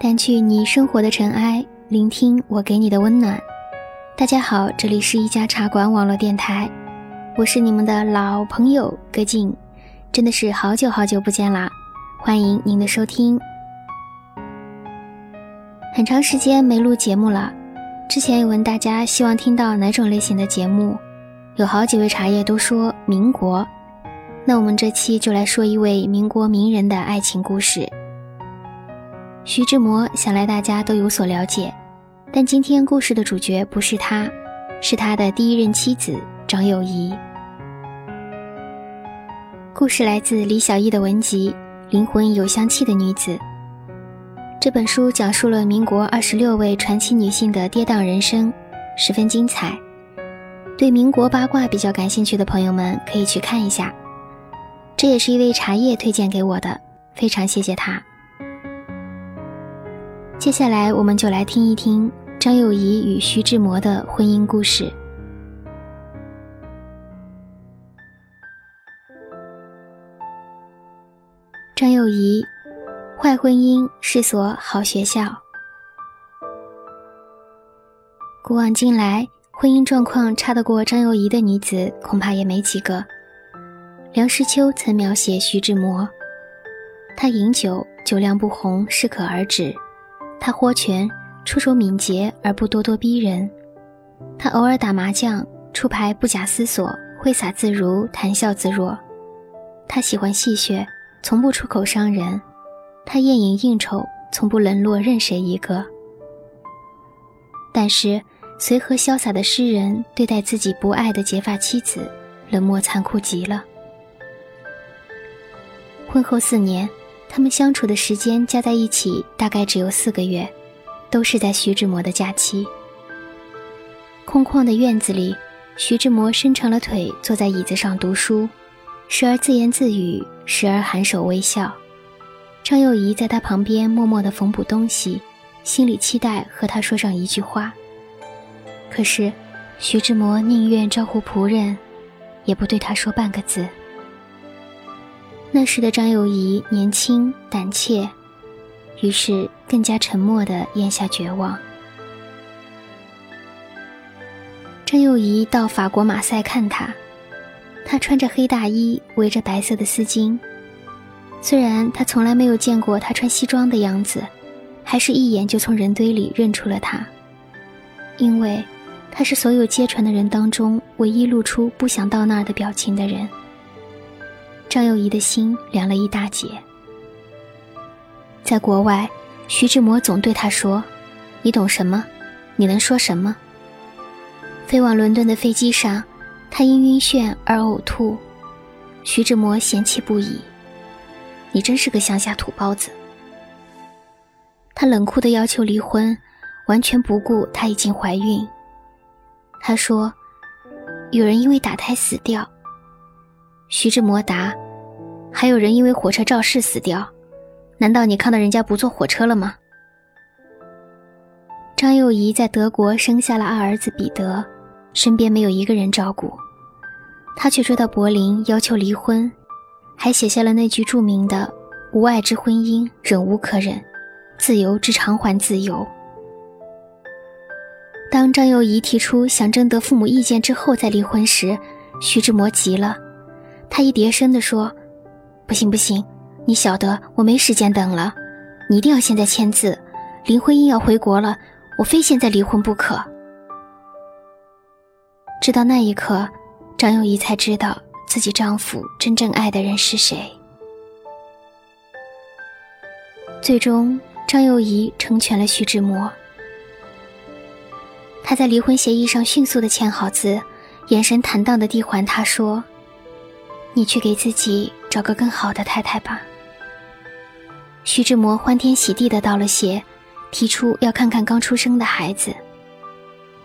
掸去你生活的尘埃，聆听我给你的温暖。大家好，这里是一家茶馆网络电台，我是你们的老朋友葛静，真的是好久好久不见啦！欢迎您的收听。很长时间没录节目了，之前有问大家希望听到哪种类型的节目，有好几位茶叶都说民国，那我们这期就来说一位民国名人的爱情故事。徐志摩想来大家都有所了解，但今天故事的主角不是他，是他的第一任妻子张幼仪。故事来自李小艺的文集《灵魂有香气的女子》。这本书讲述了民国二十六位传奇女性的跌宕人生，十分精彩。对民国八卦比较感兴趣的朋友们可以去看一下。这也是一位茶叶推荐给我的，非常谢谢他。接下来，我们就来听一听张幼仪与徐志摩的婚姻故事。张幼仪，坏婚姻是所好学校。古往今来，婚姻状况差得过张幼仪的女子，恐怕也没几个。梁实秋曾描写徐志摩，他饮酒，酒量不红，适可而止。他豁拳，出手敏捷而不咄咄逼人；他偶尔打麻将，出牌不假思索，挥洒自如，谈笑自若。他喜欢戏谑，从不出口伤人；他宴饮应酬，从不冷落任谁一个。但是，随和潇洒的诗人对待自己不爱的结发妻子，冷漠残酷极了。婚后四年。他们相处的时间加在一起大概只有四个月，都是在徐志摩的假期。空旷的院子里，徐志摩伸长了腿坐在椅子上读书，时而自言自语，时而含首微笑。张幼仪在他旁边默默地缝补东西，心里期待和他说上一句话。可是，徐志摩宁愿招呼仆人，也不对他说半个字。那时的张幼仪年轻胆怯，于是更加沉默地咽下绝望。张幼仪到法国马赛看他，他穿着黑大衣，围着白色的丝巾。虽然他从来没有见过他穿西装的样子，还是一眼就从人堆里认出了他，因为他是所有接船的人当中唯一露出不想到那儿的表情的人。张幼仪的心凉了一大截。在国外，徐志摩总对她说：“你懂什么？你能说什么？”飞往伦敦的飞机上，她因晕眩而呕吐，徐志摩嫌弃不已：“你真是个乡下土包子。”他冷酷地要求离婚，完全不顾她已经怀孕。他说：“有人因为打胎死掉。”徐志摩答：“还有人因为火车肇事死掉，难道你看到人家不坐火车了吗？”张幼仪在德国生下了二儿子彼得，身边没有一个人照顾，他却追到柏林要求离婚，还写下了那句著名的“无爱之婚姻，忍无可忍；自由之偿还自由。”当张幼仪提出想征得父母意见之后再离婚时，徐志摩急了。他一叠声地说：“不行不行，你晓得我没时间等了，你一定要现在签字。林徽因要回国了，我非现在离婚不可。”直到那一刻，张幼仪才知道自己丈夫真正爱的人是谁。最终，张幼仪成全了徐志摩。他在离婚协议上迅速的签好字，眼神坦荡的递还他说。你去给自己找个更好的太太吧。徐志摩欢天喜地的道了谢，提出要看看刚出生的孩子。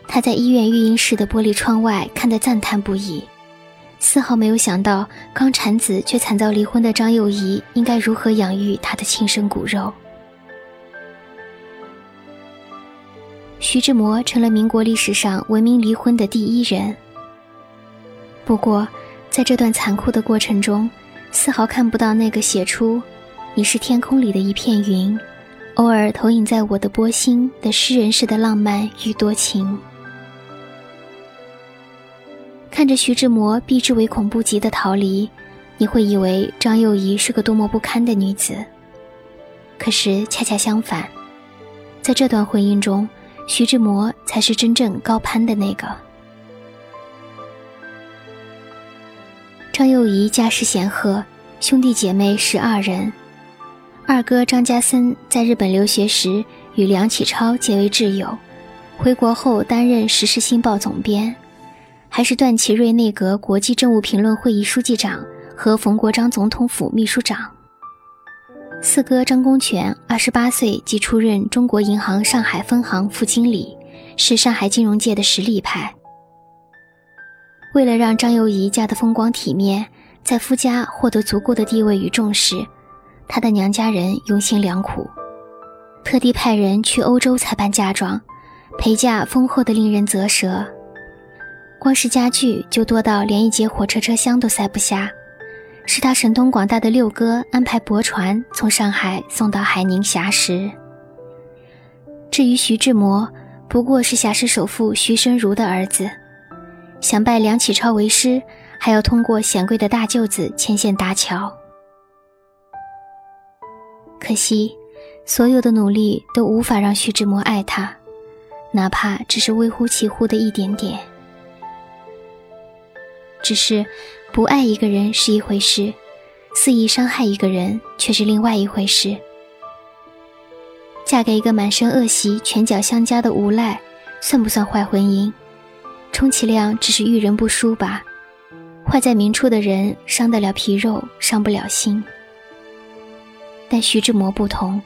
他在医院育婴室的玻璃窗外看得赞叹不已，丝毫没有想到刚产子却惨遭离婚的张幼仪应该如何养育他的亲生骨肉。徐志摩成了民国历史上闻名离婚的第一人。不过。在这段残酷的过程中，丝毫看不到那个写出“你是天空里的一片云，偶尔投影在我的波心的诗人式的浪漫与多情。看着徐志摩避之唯恐不及的逃离，你会以为张幼仪是个多么不堪的女子。可是恰恰相反，在这段婚姻中，徐志摩才是真正高攀的那个。张幼仪家世显赫，兄弟姐妹十二人。二哥张家森在日本留学时与梁启超结为挚友，回国后担任《时事新报》总编，还是段祺瑞内阁国际政务评论会议书记长和冯国璋总统府秘书长。四哥张公权二十八岁即出任中国银行上海分行副经理，是上海金融界的实力派。为了让张幼仪嫁得风光体面，在夫家获得足够的地位与重视。她的娘家人用心良苦，特地派人去欧洲采办嫁妆，陪嫁丰厚的令人啧舌。光是家具就多到连一节火车车厢都塞不下，是他神通广大的六哥安排驳船从上海送到海宁硖石。至于徐志摩，不过是硖石首富徐申如的儿子，想拜梁启超为师，还要通过显贵的大舅子牵线搭桥。可惜，所有的努力都无法让徐志摩爱她，哪怕只是微乎其乎的一点点。只是，不爱一个人是一回事，肆意伤害一个人却是另外一回事。嫁给一个满身恶习、拳脚相加的无赖，算不算坏婚姻？充其量只是遇人不淑吧。坏在明处的人，伤得了皮肉，伤不了心。但徐志摩不同，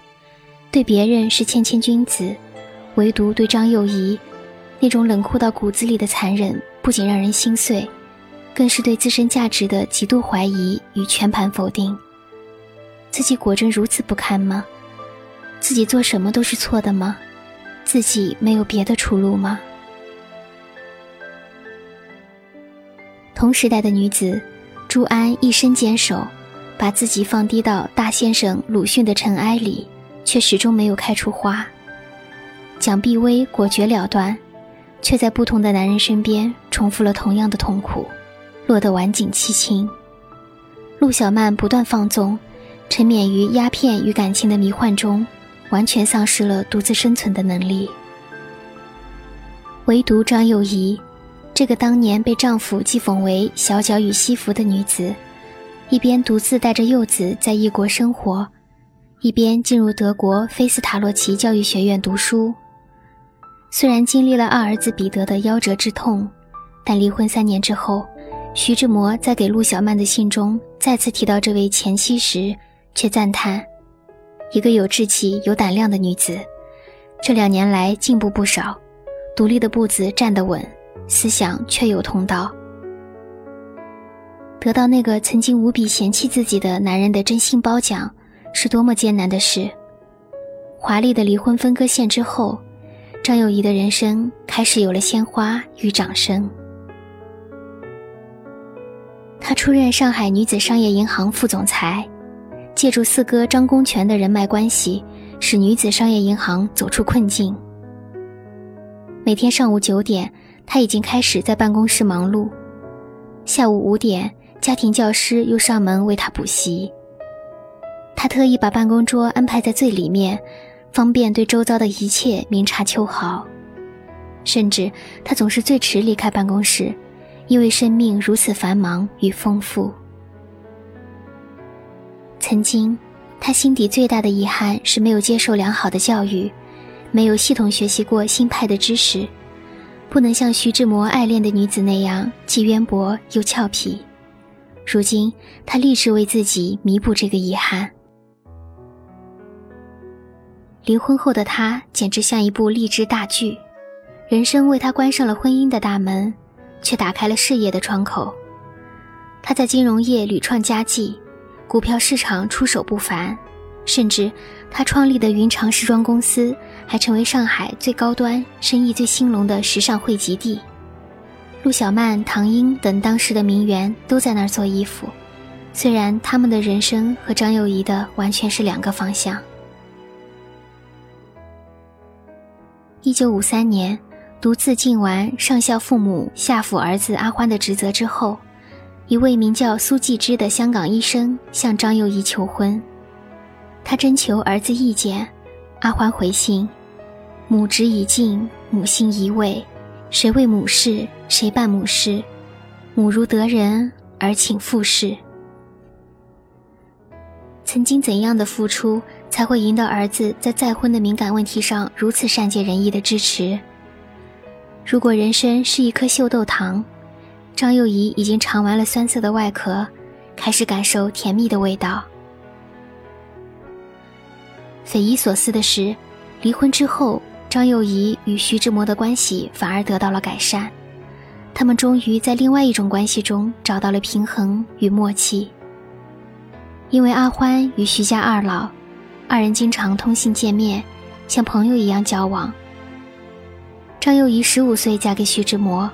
对别人是谦谦君子，唯独对张幼仪，那种冷酷到骨子里的残忍，不仅让人心碎，更是对自身价值的极度怀疑与全盘否定。自己果真如此不堪吗？自己做什么都是错的吗？自己没有别的出路吗？同时代的女子，朱安一生坚守。把自己放低到大先生鲁迅的尘埃里，却始终没有开出花。蒋碧薇果决了断，却在不同的男人身边重复了同样的痛苦，落得晚景凄清。陆小曼不断放纵，沉湎于鸦片与感情的迷幻中，完全丧失了独自生存的能力。唯独张幼仪，这个当年被丈夫讥讽为小脚与西服的女子。一边独自带着幼子在异国生活，一边进入德国菲斯塔洛奇教育学院读书。虽然经历了二儿子彼得的夭折之痛，但离婚三年之后，徐志摩在给陆小曼的信中再次提到这位前妻时，却赞叹：“一个有志气、有胆量的女子，这两年来进步不少，独立的步子站得稳，思想却有通道。”得到那个曾经无比嫌弃自己的男人的真心褒奖，是多么艰难的事。华丽的离婚分割线之后，张幼仪的人生开始有了鲜花与掌声。她出任上海女子商业银行副总裁，借助四哥张公权的人脉关系，使女子商业银行走出困境。每天上午九点，他已经开始在办公室忙碌，下午五点。家庭教师又上门为他补习。他特意把办公桌安排在最里面，方便对周遭的一切明察秋毫。甚至他总是最迟离开办公室，因为生命如此繁忙与丰富。曾经，他心底最大的遗憾是没有接受良好的教育，没有系统学习过新派的知识，不能像徐志摩爱恋的女子那样既渊博又俏皮。如今，他立志为自己弥补这个遗憾。离婚后的他简直像一部励志大剧，人生为他关上了婚姻的大门，却打开了事业的窗口。他在金融业屡创佳绩，股票市场出手不凡，甚至他创立的云长时装公司还成为上海最高端、生意最兴隆的时尚汇集地。陆小曼、唐英等当时的名媛都在那儿做衣服，虽然他们的人生和张幼仪的完全是两个方向。一九五三年，独自尽完上孝父母、下抚儿子阿欢的职责之后，一位名叫苏纪之的香港医生向张幼仪求婚。他征求儿子意见，阿欢回信：“母职已尽，母心已慰，谁为母事，谁办母事。母如得人，儿请父事。”曾经怎样的付出，才会赢得儿子在再婚的敏感问题上如此善解人意的支持？如果人生是一颗秀豆糖，张幼仪已经尝完了酸涩的外壳，开始感受甜蜜的味道。匪夷所思的是，离婚之后，张幼仪与徐志摩的关系反而得到了改善，他们终于在另外一种关系中找到了平衡与默契。因为阿欢与徐家二老，二人经常通信见面，像朋友一样交往。张幼仪十五岁嫁给徐志摩，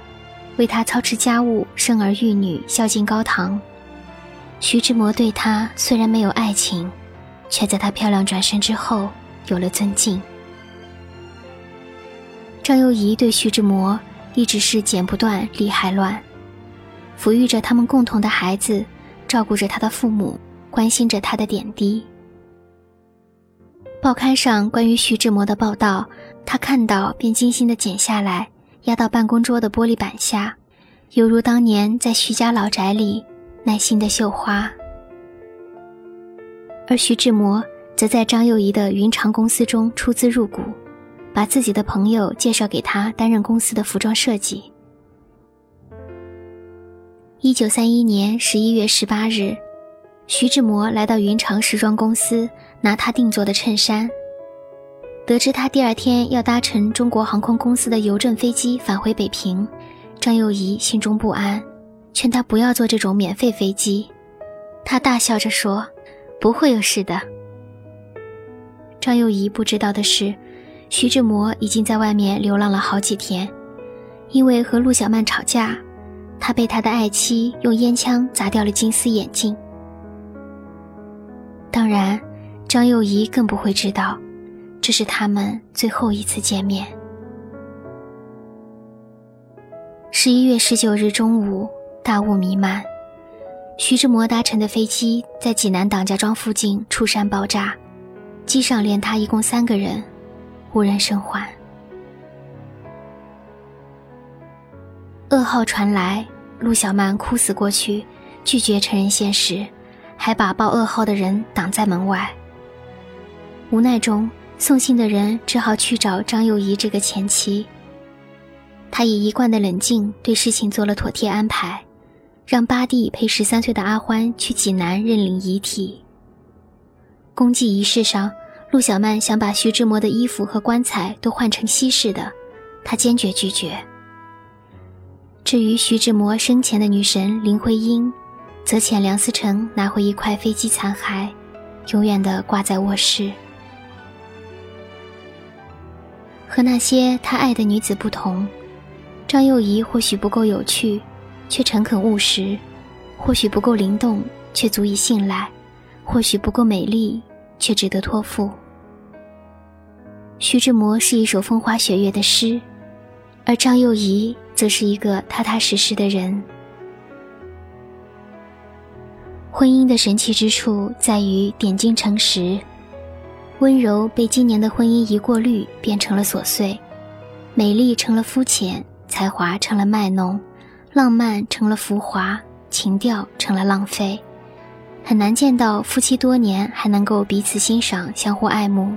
为他操持家务、生儿育女、孝敬高堂。徐志摩对她虽然没有爱情，却在她漂亮转身之后有了尊敬。张幼仪对徐志摩一直是剪不断、理还乱，抚育着他们共同的孩子，照顾着他的父母。关心着他的点滴。报刊上关于徐志摩的报道，他看到便精心的剪下来，压到办公桌的玻璃板下，犹如当年在徐家老宅里耐心的绣花。而徐志摩则在张幼仪的云长公司中出资入股，把自己的朋友介绍给他担任公司的服装设计。一九三一年十一月十八日。徐志摩来到云长时装公司拿他定做的衬衫，得知他第二天要搭乘中国航空公司的邮政飞机返回北平，张幼仪心中不安，劝他不要坐这种免费飞机。他大笑着说：“不会有事的。”张幼仪不知道的是，徐志摩已经在外面流浪了好几天，因为和陆小曼吵架，他被他的爱妻用烟枪砸掉了金丝眼镜。当然，张幼仪更不会知道，这是他们最后一次见面。十一月十九日中午，大雾弥漫，徐志摩搭乘的飞机在济南党家庄附近出山爆炸，机上连他一共三个人，无人生还。噩耗传来，陆小曼哭死过去，拒绝承认现实。还把报噩耗的人挡在门外。无奈中，送信的人只好去找张幼仪这个前妻。他以一贯的冷静对事情做了妥帖安排，让八弟陪十三岁的阿欢去济南认领遗体。公祭仪式上，陆小曼想把徐志摩的衣服和棺材都换成西式的，他坚决拒绝。至于徐志摩生前的女神林徽因。则遣梁思成拿回一块飞机残骸，永远地挂在卧室。和那些他爱的女子不同，张幼仪或许不够有趣，却诚恳务实；或许不够灵动，却足以信赖；或许不够美丽，却值得托付。徐志摩是一首风花雪月的诗，而张幼仪则是一个踏踏实实的人。婚姻的神奇之处在于点睛成实，温柔被今年的婚姻一过滤，变成了琐碎；美丽成了肤浅，才华成了卖弄，浪漫成了浮华，情调成了浪费。很难见到夫妻多年还能够彼此欣赏、相互爱慕。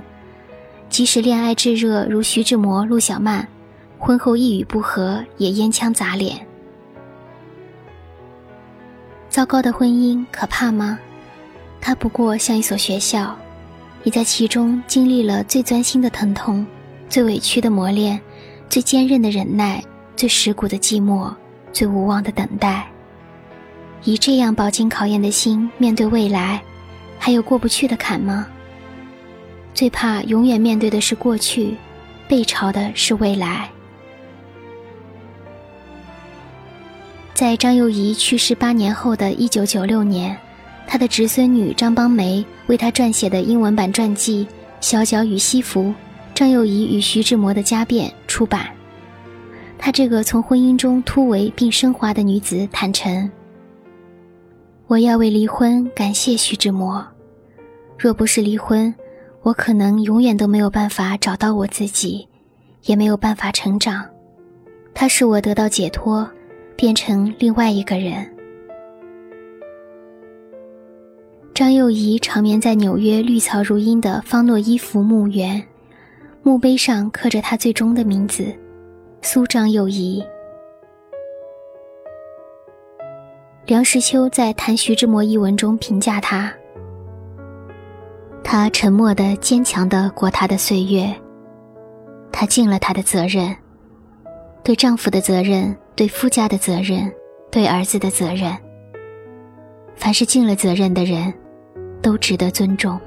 即使恋爱炙热如徐志摩、陆小曼，婚后一语不合也烟枪砸脸。糟糕的婚姻可怕吗？它不过像一所学校，你在其中经历了最钻心的疼痛、最委屈的磨练、最坚韧的忍耐、最蚀骨的寂寞、最无望的等待。以这样饱经考验的心面对未来，还有过不去的坎吗？最怕永远面对的是过去，背朝的是未来。在张幼仪去世八年后的一九九六年，他的侄孙女张邦梅为他撰写的英文版传记《小脚与西服》，张幼仪与徐志摩的家变》出版。她这个从婚姻中突围并升华的女子坦诚：“我要为离婚感谢徐志摩。若不是离婚，我可能永远都没有办法找到我自己，也没有办法成长。他使我得到解脱，变成另外一个人。”张幼仪长眠在纽约绿草如茵的方诺伊夫墓园，墓碑上刻着她最终的名字——苏张幼仪。梁实秋在谈徐志摩一文中评价他：他沉默的、坚强的过他的岁月，他尽了他的责任，对丈夫的责任，对夫家的责任，对儿子的责任。凡是尽了责任的人。都值得尊重。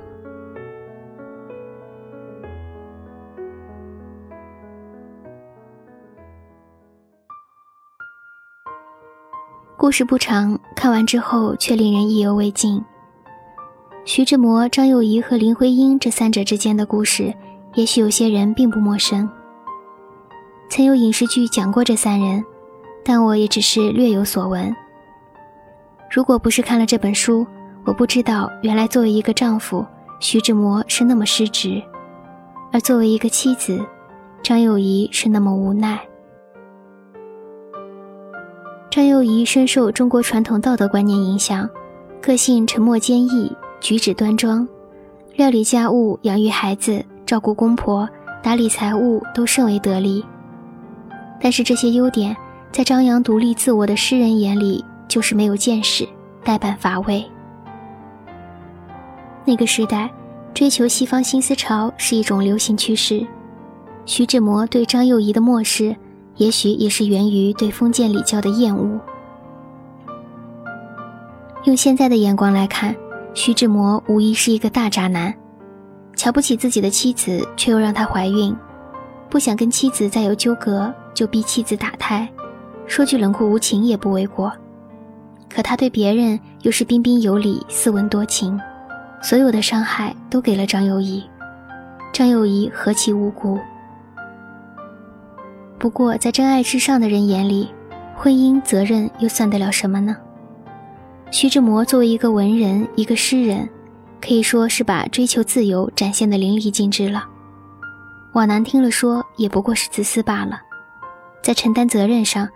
故事不长，看完之后却令人意犹未尽。徐志摩、张幼仪和林徽因这三者之间的故事，也许有些人并不陌生。曾有影视剧讲过这三人，但我也只是略有所闻。如果不是看了这本书，我不知道，原来作为一个丈夫，徐志摩是那么失职；而作为一个妻子，张幼仪是那么无奈。张幼仪深受中国传统道德观念影响，个性沉默坚毅，举止端庄，料理家务、养育孩子、照顾公婆、打理财务都甚为得力。但是这些优点，在张扬独立自我的诗人眼里，就是没有见识，呆板乏味。那个时代，追求西方新思潮是一种流行趋势。徐志摩对张幼仪的漠视，也许也是源于对封建礼教的厌恶。用现在的眼光来看，徐志摩无疑是一个大渣男，瞧不起自己的妻子，却又让她怀孕，不想跟妻子再有纠葛，就逼妻子打胎，说句冷酷无情也不为过。可他对别人又是彬彬有礼、斯文多情。所有的伤害都给了张幼仪，张幼仪何其无辜。不过，在真爱至上的人眼里，婚姻责任又算得了什么呢？徐志摩作为一个文人，一个诗人，可以说是把追求自由展现的淋漓尽致了。往难听了说，也不过是自私罢了。在承担责任上，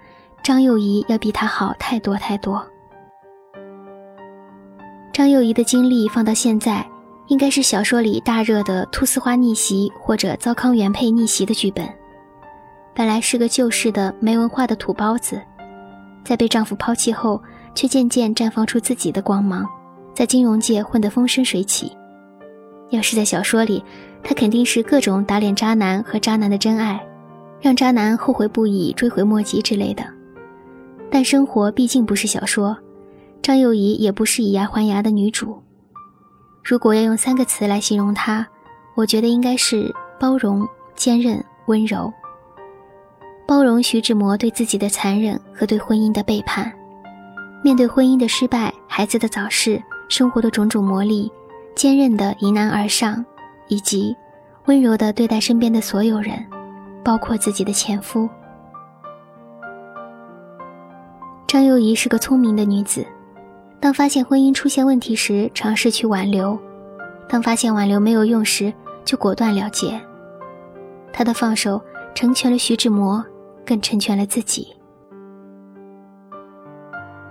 张幼仪要比他好太多太多。张幼仪的经历放到现在，应该是小说里大热的“菟丝花逆袭”或者“糟糠原配逆袭”的剧本。本来是个旧式的没文化的土包子，在被丈夫抛弃后，却渐渐绽放出自己的光芒，在金融界混得风生水起。要是在小说里，她肯定是各种打脸渣男和渣男的真爱，让渣男后悔不已、追悔莫及之类的。但生活毕竟不是小说。张幼仪也不是以牙还牙的女主。如果要用三个词来形容她，我觉得应该是包容、坚韧、温柔。包容徐志摩对自己的残忍和对婚姻的背叛，面对婚姻的失败、孩子的早逝、生活的种种磨砺，坚韧的迎难而上，以及温柔的对待身边的所有人，包括自己的前夫。张幼仪是个聪明的女子。当发现婚姻出现问题时，尝试去挽留；当发现挽留没有用时，就果断了结。她的放手成全了徐志摩，更成全了自己。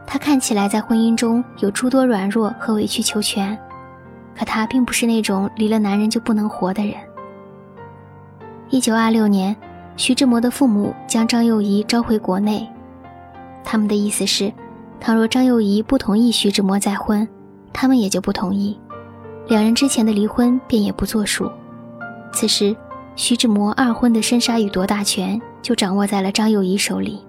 他看起来在婚姻中有诸多软弱和委曲求全，可他并不是那种离了男人就不能活的人。一九二六年，徐志摩的父母将张幼仪召回国内，他们的意思是。倘若张幼仪不同意徐志摩再婚，他们也就不同意，两人之前的离婚便也不作数。此时，徐志摩二婚的生杀与夺大权就掌握在了张幼仪手里。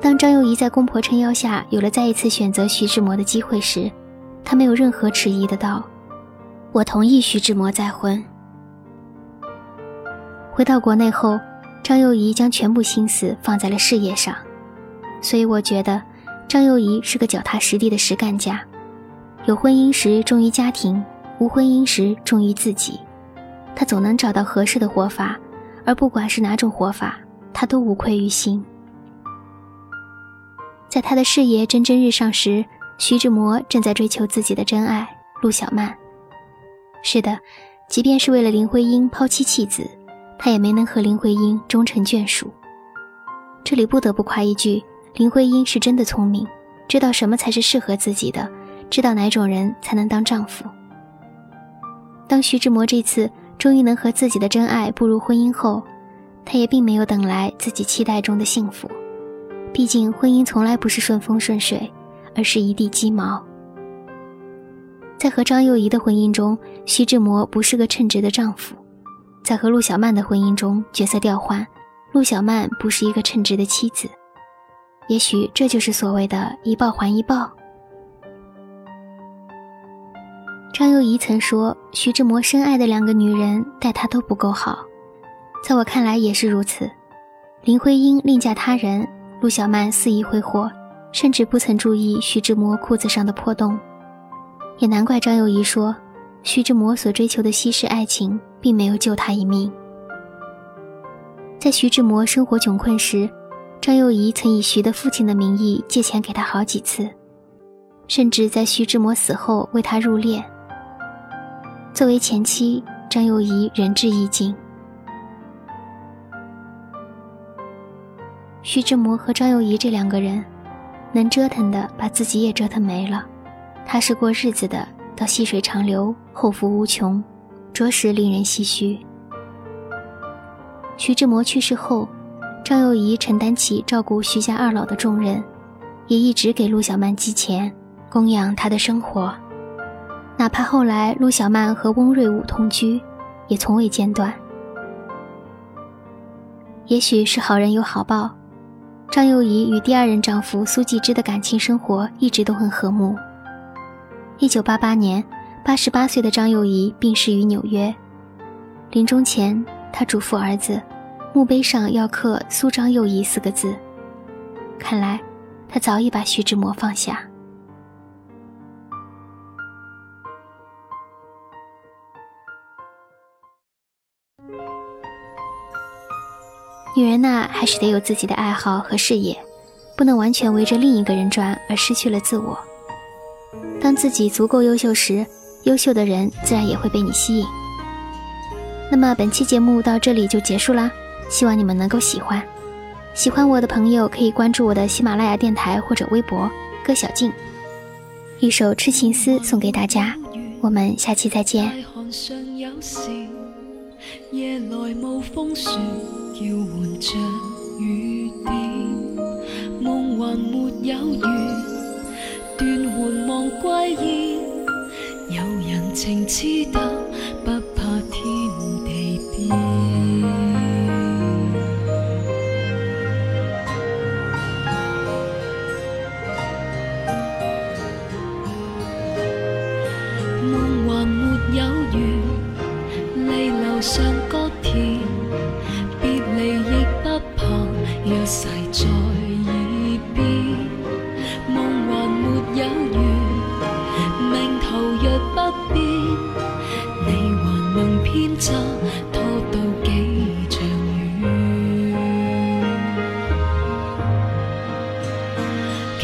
当张幼仪在公婆撑腰下有了再一次选择徐志摩的机会时，她没有任何迟疑的道：“我同意徐志摩再婚。”回到国内后，张幼仪将全部心思放在了事业上。所以我觉得，张幼仪是个脚踏实地的实干家，有婚姻时忠于家庭，无婚姻时忠于自己。他总能找到合适的活法，而不管是哪种活法，他都无愧于心。在他的事业蒸蒸日上时，徐志摩正在追求自己的真爱陆小曼。是的，即便是为了林徽因抛妻弃子，他也没能和林徽因终成眷属。这里不得不夸一句，林徽因是真的聪明，知道什么才是适合自己的，知道哪种人才能当丈夫。当徐志摩这次终于能和自己的真爱步入婚姻后，他也并没有等来自己期待中的幸福。毕竟，婚姻从来不是顺风顺水，而是一地鸡毛。在和张幼仪的婚姻中，徐志摩不是个称职的丈夫；在和陆小曼的婚姻中，角色调换，陆小曼不是一个称职的妻子。也许这就是所谓的一报还一报。张幼仪曾说，徐志摩深爱的两个女人待他都不够好，在我看来也是如此。林徽因另嫁他人。陆小曼肆意挥霍，甚至不曾注意徐志摩裤子上的破洞，也难怪张幼仪说，徐志摩所追求的西式爱情并没有救他一命。在徐志摩生活窘困时，张幼仪曾以徐的父亲的名义借钱给他好几次，甚至在徐志摩死后为他入殓。作为前妻，张幼仪仁至义尽。徐志摩和张幼仪这两个人，能折腾的把自己也折腾没了，踏实过日子的到细水长流，后福无穷，着实令人唏嘘。徐志摩去世后，张幼仪承担起照顾徐家二老的重任，也一直给陆小曼寄钱，供养她的生活，哪怕后来陆小曼和翁瑞武同居，也从未间断。也许是好人有好报。张幼仪与第二任丈夫苏纪之的感情生活一直都很和睦。一九八八年，八十八岁的张幼仪病逝于纽约。临终前，她嘱咐儿子，墓碑上要刻“苏张幼仪”四个字。看来，她早已把徐志摩放下。女人呐，还是得有自己的爱好和事业，不能完全围着另一个人转而失去了自我。当自己足够优秀时，优秀的人自然也会被你吸引。那么本期节目到这里就结束啦，希望你们能够喜欢。喜欢我的朋友可以关注我的喜马拉雅电台或者微博“歌小静”。一首《痴情思》送给大家，我们下期再见。夜来无风雪，着雨点。梦还没有完，断魂望归燕。有人情痴得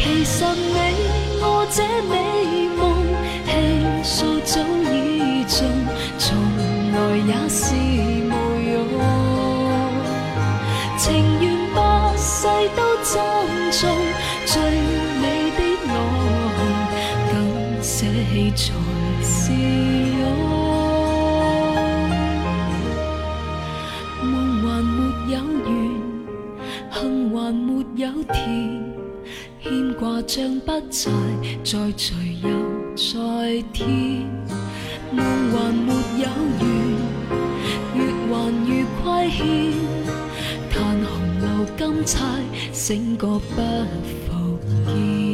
其实你我这美梦，气数早已尽。从来也是牵挂将不再，再聚又再天。梦还没有完，月还如亏欠，叹红楼金钗，醒觉不复见。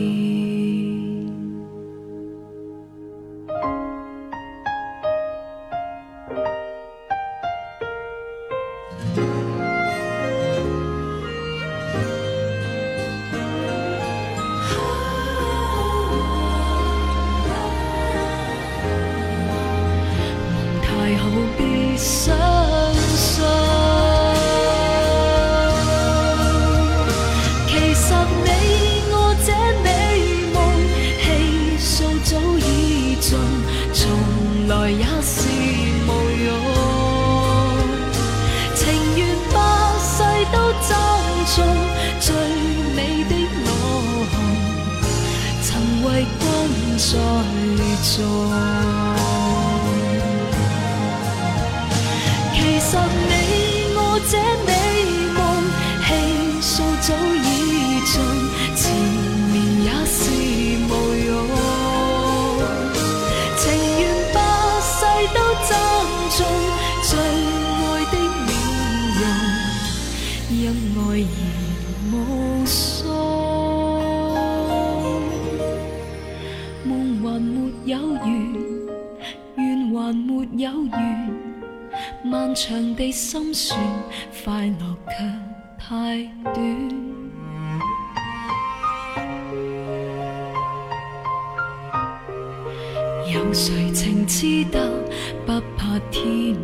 这美梦，气数早已尽，缠绵也是无用。情愿百世都赠送最爱的面容，任爱而无双。梦还没有完，缘还没有完。漫长地心酸，快乐却太短。有谁情知道，不怕天